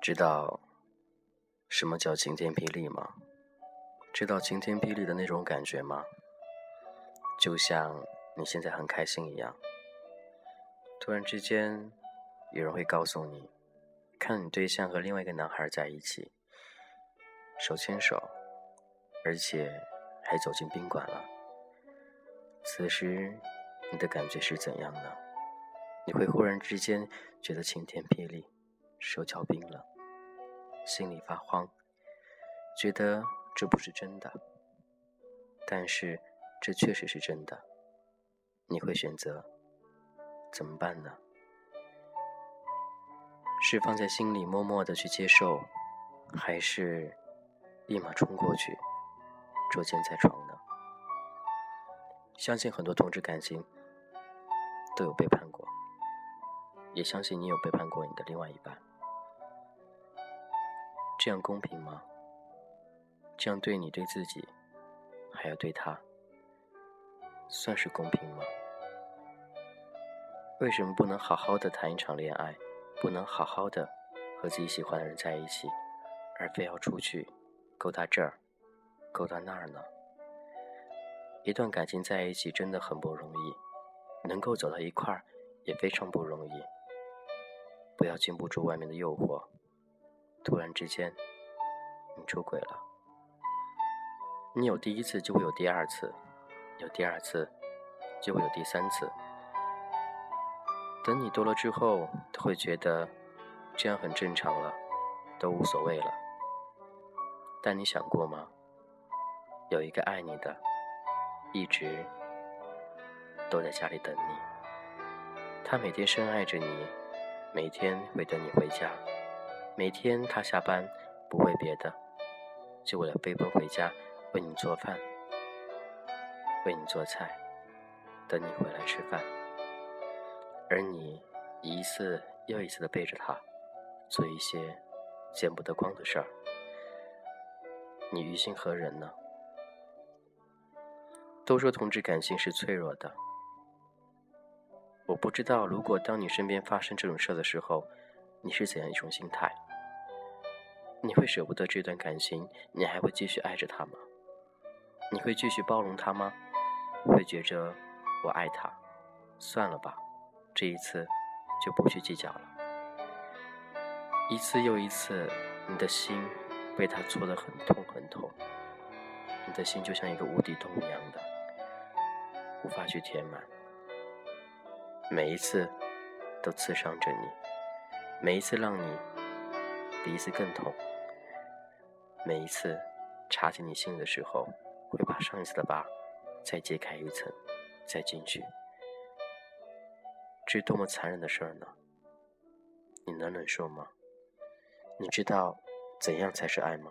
知道什么叫晴天霹雳吗？知道晴天霹雳的那种感觉吗？就像你现在很开心一样，突然之间，有人会告诉你，看你对象和另外一个男孩在一起，手牵手，而且还走进宾馆了。此时，你的感觉是怎样呢？你会忽然之间觉得晴天霹雳，手脚冰冷。心里发慌，觉得这不是真的，但是这确实是真的。你会选择怎么办呢？是放在心里默默的去接受，还是立马冲过去捉奸在床呢？相信很多同志感情都有背叛过，也相信你有背叛过你的另外一半。这样公平吗？这样对你、对自己，还要对他，算是公平吗？为什么不能好好的谈一场恋爱，不能好好的和自己喜欢的人在一起，而非要出去勾搭这儿、勾搭那儿呢？一段感情在一起真的很不容易，能够走到一块儿也非常不容易。不要经不住外面的诱惑。突然之间，你出轨了。你有第一次，就会有第二次；有第二次，就会有第三次。等你多了之后，会觉得这样很正常了，都无所谓了。但你想过吗？有一个爱你的，一直都在家里等你。他每天深爱着你，每天会等你回家。每天他下班不为别的，就为了飞奔回家为你做饭、为你做菜，等你回来吃饭。而你一次又一次的背着他，做一些见不得光的事儿，你于心何忍呢？都说同志感情是脆弱的，我不知道，如果当你身边发生这种事的时候，你是怎样一种心态？你会舍不得这段感情？你还会继续爱着他吗？你会继续包容他吗？会觉着我爱他，算了吧，这一次就不去计较了。一次又一次，你的心被他戳得很痛很痛，你的心就像一个无底洞一样的，无法去填满。每一次都刺伤着你，每一次让你比一次更痛。每一次插进你心里的时候，会把上一次的疤再揭开一层，再进去，这是多么残忍的事儿呢？你能忍受吗？你知道怎样才是爱吗？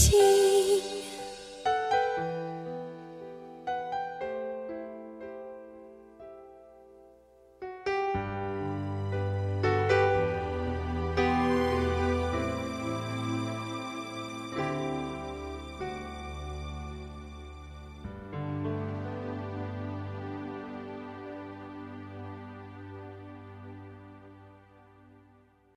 心。